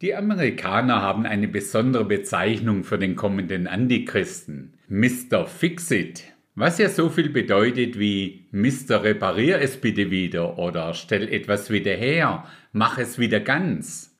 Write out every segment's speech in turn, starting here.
Die Amerikaner haben eine besondere Bezeichnung für den kommenden Antichristen, Mr. Fixit, was ja so viel bedeutet wie Mr. Reparier es bitte wieder oder stell etwas wieder her, mach es wieder ganz.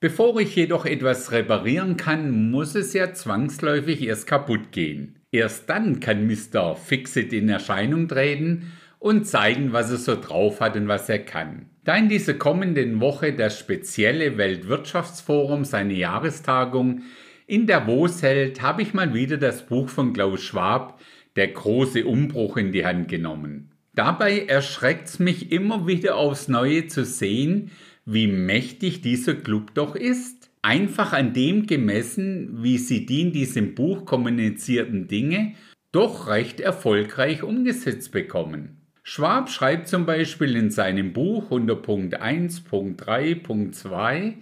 Bevor ich jedoch etwas reparieren kann, muss es ja zwangsläufig erst kaputt gehen. Erst dann kann Mr. Fixit in Erscheinung treten und zeigen, was er so drauf hat und was er kann. Da in dieser kommenden Woche das spezielle Weltwirtschaftsforum seine Jahrestagung in Davos hält, habe ich mal wieder das Buch von Klaus Schwab, Der große Umbruch, in die Hand genommen. Dabei erschreckt es mich immer wieder aufs Neue zu sehen, wie mächtig dieser Club doch ist. Einfach an dem gemessen, wie sie die in diesem Buch kommunizierten Dinge doch recht erfolgreich umgesetzt bekommen. Schwab schreibt zum Beispiel in seinem Buch unter Punkt 1.3.2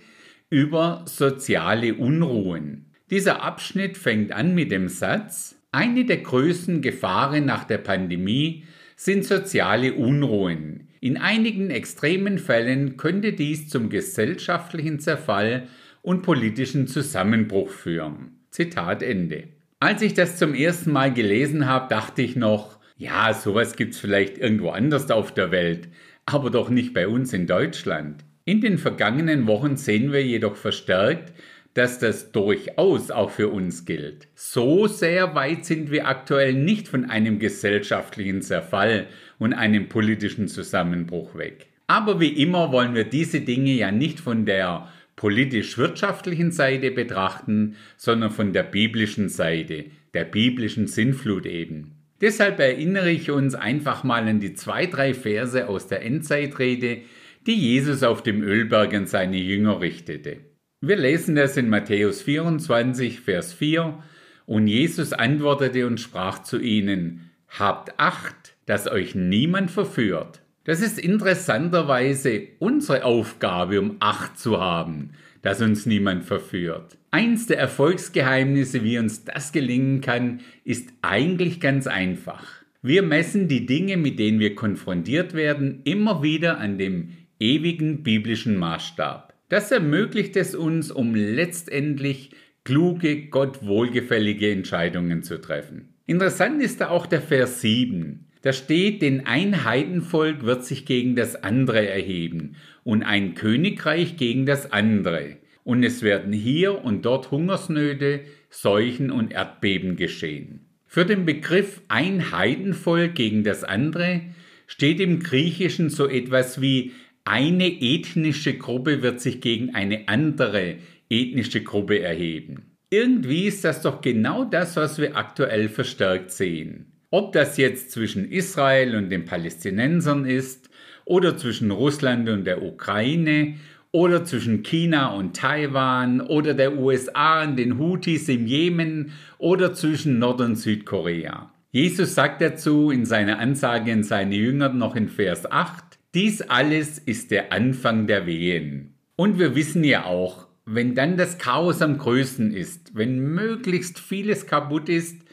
über soziale Unruhen. Dieser Abschnitt fängt an mit dem Satz, eine der größten Gefahren nach der Pandemie sind soziale Unruhen. In einigen extremen Fällen könnte dies zum gesellschaftlichen Zerfall und politischen Zusammenbruch führen. Zitat Ende. Als ich das zum ersten Mal gelesen habe, dachte ich noch, ja, sowas gibt's vielleicht irgendwo anders auf der Welt, aber doch nicht bei uns in Deutschland. In den vergangenen Wochen sehen wir jedoch verstärkt, dass das durchaus auch für uns gilt. So sehr weit sind wir aktuell nicht von einem gesellschaftlichen Zerfall und einem politischen Zusammenbruch weg. Aber wie immer wollen wir diese Dinge ja nicht von der politisch-wirtschaftlichen Seite betrachten, sondern von der biblischen Seite, der biblischen Sinnflut eben. Deshalb erinnere ich uns einfach mal an die zwei, drei Verse aus der Endzeitrede, die Jesus auf dem Ölberg an seine Jünger richtete. Wir lesen das in Matthäus 24, Vers 4. Und Jesus antwortete und sprach zu ihnen, Habt Acht, dass euch niemand verführt. Das ist interessanterweise unsere Aufgabe, um Acht zu haben, dass uns niemand verführt. Eins der Erfolgsgeheimnisse, wie uns das gelingen kann, ist eigentlich ganz einfach. Wir messen die Dinge, mit denen wir konfrontiert werden, immer wieder an dem ewigen biblischen Maßstab. Das ermöglicht es uns, um letztendlich kluge, Gott wohlgefällige Entscheidungen zu treffen. Interessant ist da auch der Vers 7. Da steht, denn ein Heidenvolk wird sich gegen das andere erheben und ein Königreich gegen das andere. Und es werden hier und dort Hungersnöte, Seuchen und Erdbeben geschehen. Für den Begriff ein Heidenvolk gegen das andere steht im Griechischen so etwas wie eine ethnische Gruppe wird sich gegen eine andere ethnische Gruppe erheben. Irgendwie ist das doch genau das, was wir aktuell verstärkt sehen. Ob das jetzt zwischen Israel und den Palästinensern ist oder zwischen Russland und der Ukraine oder zwischen China und Taiwan oder der USA und den Houthis im Jemen oder zwischen Nord- und Südkorea. Jesus sagt dazu in seiner Ansage an seine Jünger noch in Vers 8, dies alles ist der Anfang der Wehen. Und wir wissen ja auch, wenn dann das Chaos am größten ist, wenn möglichst vieles kaputt ist,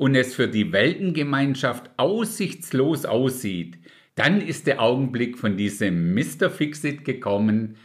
und es für die Weltengemeinschaft aussichtslos aussieht, dann ist der Augenblick von diesem Mr. Fixit gekommen.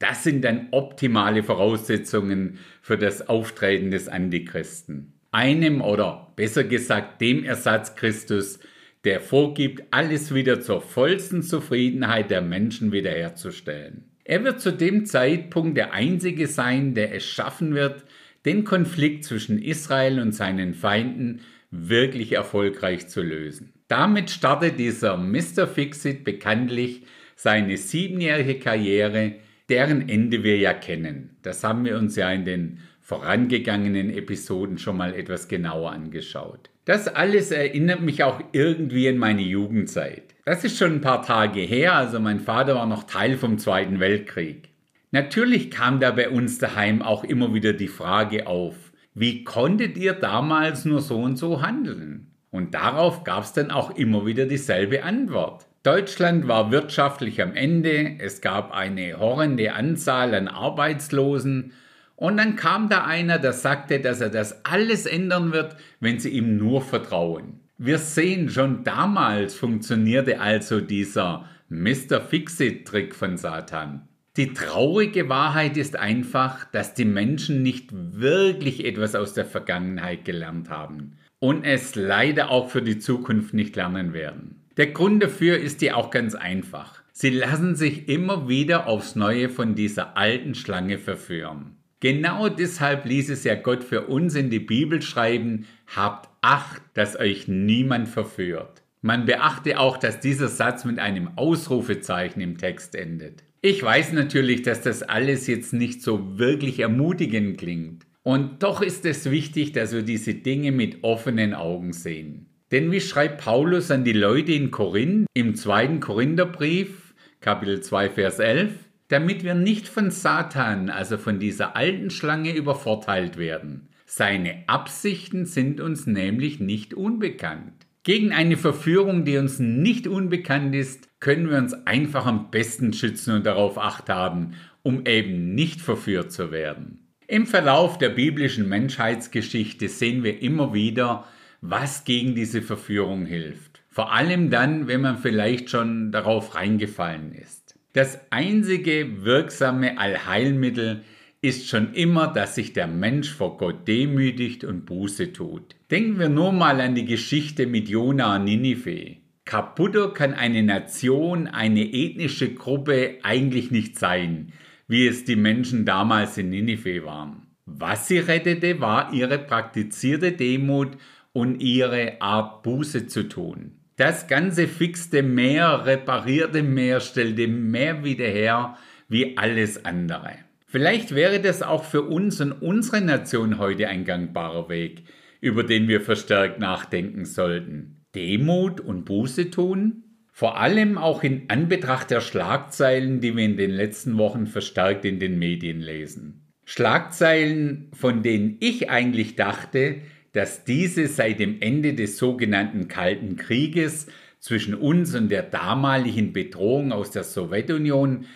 Das sind dann optimale Voraussetzungen für das Auftreten des Antichristen. Einem oder besser gesagt dem Ersatz Christus, der vorgibt, alles wieder zur vollsten Zufriedenheit der Menschen wiederherzustellen. Er wird zu dem Zeitpunkt der Einzige sein, der es schaffen wird, den Konflikt zwischen Israel und seinen Feinden wirklich erfolgreich zu lösen. Damit startet dieser Mr. Fixit bekanntlich seine siebenjährige Karriere, deren Ende wir ja kennen. Das haben wir uns ja in den vorangegangenen Episoden schon mal etwas genauer angeschaut. Das alles erinnert mich auch irgendwie an meine Jugendzeit. Das ist schon ein paar Tage her, also mein Vater war noch Teil vom Zweiten Weltkrieg. Natürlich kam da bei uns daheim auch immer wieder die Frage auf, wie konntet ihr damals nur so und so handeln? Und darauf gab es dann auch immer wieder dieselbe Antwort. Deutschland war wirtschaftlich am Ende, es gab eine horrende Anzahl an Arbeitslosen und dann kam da einer, der sagte, dass er das alles ändern wird, wenn sie ihm nur vertrauen. Wir sehen, schon damals funktionierte also dieser Mr. Fixit-Trick von Satan. Die traurige Wahrheit ist einfach, dass die Menschen nicht wirklich etwas aus der Vergangenheit gelernt haben und es leider auch für die Zukunft nicht lernen werden. Der Grund dafür ist ja auch ganz einfach. Sie lassen sich immer wieder aufs Neue von dieser alten Schlange verführen. Genau deshalb ließ es ja Gott für uns in die Bibel schreiben, habt Acht, dass euch niemand verführt. Man beachte auch, dass dieser Satz mit einem Ausrufezeichen im Text endet. Ich weiß natürlich, dass das alles jetzt nicht so wirklich ermutigend klingt. Und doch ist es wichtig, dass wir diese Dinge mit offenen Augen sehen. Denn wie schreibt Paulus an die Leute in Korinth im zweiten Korintherbrief, Kapitel 2, Vers 11, damit wir nicht von Satan, also von dieser alten Schlange, übervorteilt werden. Seine Absichten sind uns nämlich nicht unbekannt. Gegen eine Verführung, die uns nicht unbekannt ist, können wir uns einfach am besten schützen und darauf acht haben, um eben nicht verführt zu werden. Im Verlauf der biblischen Menschheitsgeschichte sehen wir immer wieder, was gegen diese Verführung hilft. Vor allem dann, wenn man vielleicht schon darauf reingefallen ist. Das einzige wirksame Allheilmittel ist schon immer, dass sich der Mensch vor Gott demütigt und Buße tut. Denken wir nur mal an die Geschichte mit Jona und Ninive. Kaputter kann eine Nation, eine ethnische Gruppe eigentlich nicht sein, wie es die Menschen damals in Ninive waren. Was sie rettete, war ihre praktizierte Demut und ihre Art Buße zu tun. Das Ganze fixte mehr, reparierte mehr, stellte mehr wieder her wie alles andere. Vielleicht wäre das auch für uns und unsere Nation heute ein gangbarer Weg, über den wir verstärkt nachdenken sollten. Demut und Buße tun? Vor allem auch in Anbetracht der Schlagzeilen, die wir in den letzten Wochen verstärkt in den Medien lesen. Schlagzeilen, von denen ich eigentlich dachte, dass diese seit dem Ende des sogenannten Kalten Krieges zwischen uns und der damaligen Bedrohung aus der Sowjetunion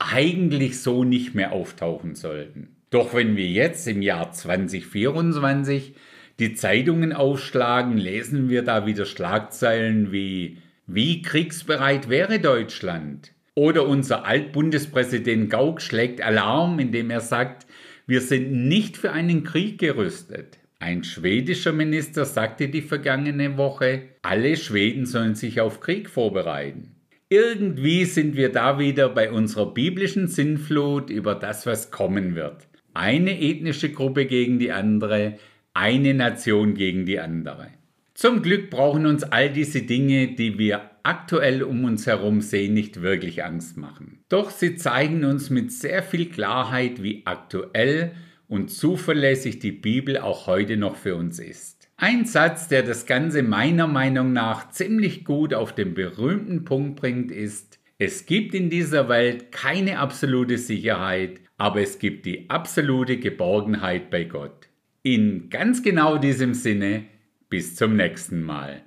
eigentlich so nicht mehr auftauchen sollten. Doch wenn wir jetzt im Jahr 2024 die Zeitungen aufschlagen, lesen wir da wieder Schlagzeilen wie Wie kriegsbereit wäre Deutschland? Oder unser Altbundespräsident Gauck schlägt Alarm, indem er sagt, wir sind nicht für einen Krieg gerüstet. Ein schwedischer Minister sagte die vergangene Woche, alle Schweden sollen sich auf Krieg vorbereiten. Irgendwie sind wir da wieder bei unserer biblischen Sinnflut über das, was kommen wird. Eine ethnische Gruppe gegen die andere, eine Nation gegen die andere. Zum Glück brauchen uns all diese Dinge, die wir aktuell um uns herum sehen, nicht wirklich Angst machen. Doch sie zeigen uns mit sehr viel Klarheit, wie aktuell und zuverlässig die Bibel auch heute noch für uns ist. Ein Satz, der das Ganze meiner Meinung nach ziemlich gut auf den berühmten Punkt bringt, ist, es gibt in dieser Welt keine absolute Sicherheit, aber es gibt die absolute Geborgenheit bei Gott. In ganz genau diesem Sinne, bis zum nächsten Mal.